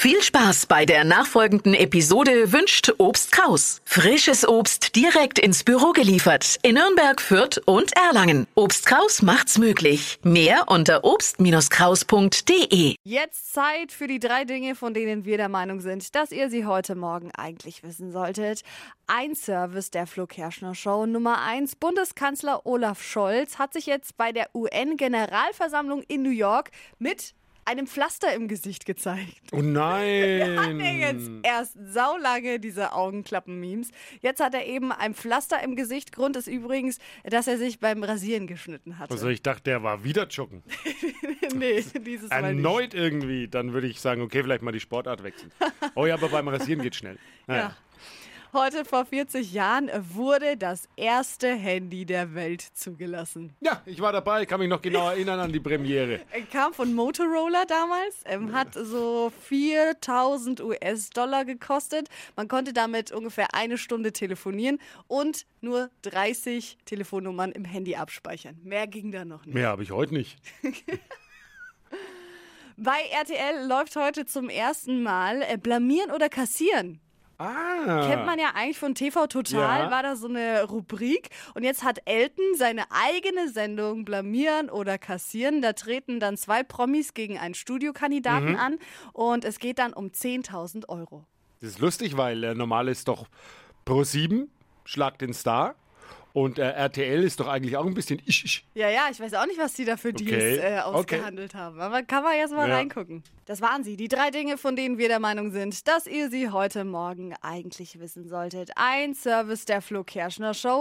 Viel Spaß bei der nachfolgenden Episode wünscht Obst Kraus. Frisches Obst direkt ins Büro geliefert in Nürnberg, Fürth und Erlangen. Obst Kraus macht's möglich. Mehr unter obst-kraus.de. Jetzt Zeit für die drei Dinge, von denen wir der Meinung sind, dass ihr sie heute Morgen eigentlich wissen solltet. Ein Service der Flo Kerschner Show. Nummer eins. Bundeskanzler Olaf Scholz hat sich jetzt bei der UN-Generalversammlung in New York mit einem Pflaster im Gesicht gezeigt. Oh nein! Wir hatten ja jetzt erst saulange diese Augenklappen-Memes. Jetzt hat er eben ein Pflaster im Gesicht. Grund ist übrigens, dass er sich beim Rasieren geschnitten hatte. Also ich dachte, der war wieder joggen. nee, dieses Mal nicht. Erneut irgendwie. Dann würde ich sagen, okay, vielleicht mal die Sportart wechseln. Oh ja, aber beim Rasieren geht schnell. Naja. Ja. Heute vor 40 Jahren wurde das erste Handy der Welt zugelassen. Ja, ich war dabei, kann mich noch genau erinnern an die Premiere. Er kam von Motorola damals, ähm, hat so 4000 US-Dollar gekostet. Man konnte damit ungefähr eine Stunde telefonieren und nur 30 Telefonnummern im Handy abspeichern. Mehr ging da noch nicht. Mehr habe ich heute nicht. Bei RTL läuft heute zum ersten Mal äh, Blamieren oder Kassieren. Ah. Kennt man ja eigentlich von TV Total, Ja. war da so eine Rubrik. Und jetzt hat Elton seine eigene Sendung Blamieren oder Kassieren. Da treten dann zwei Promis gegen einen Studiokandidaten Mhm. an. Und es geht dann um 10.000 Euro. Das ist lustig, weil äh, normal ist doch Pro 7, Schlag den Star. Und äh, RTL ist doch eigentlich auch ein bisschen isch, isch. Ja, ja, ich weiß auch nicht, was die da für Deals Okay, äh, okay. ausgehandelt haben. Aber kann man jetzt mal Ja. reingucken. Das waren sie. Die drei Dinge, von denen wir der Meinung sind, dass ihr sie heute Morgen eigentlich wissen solltet. Ein Service der Flo Kerschner Show.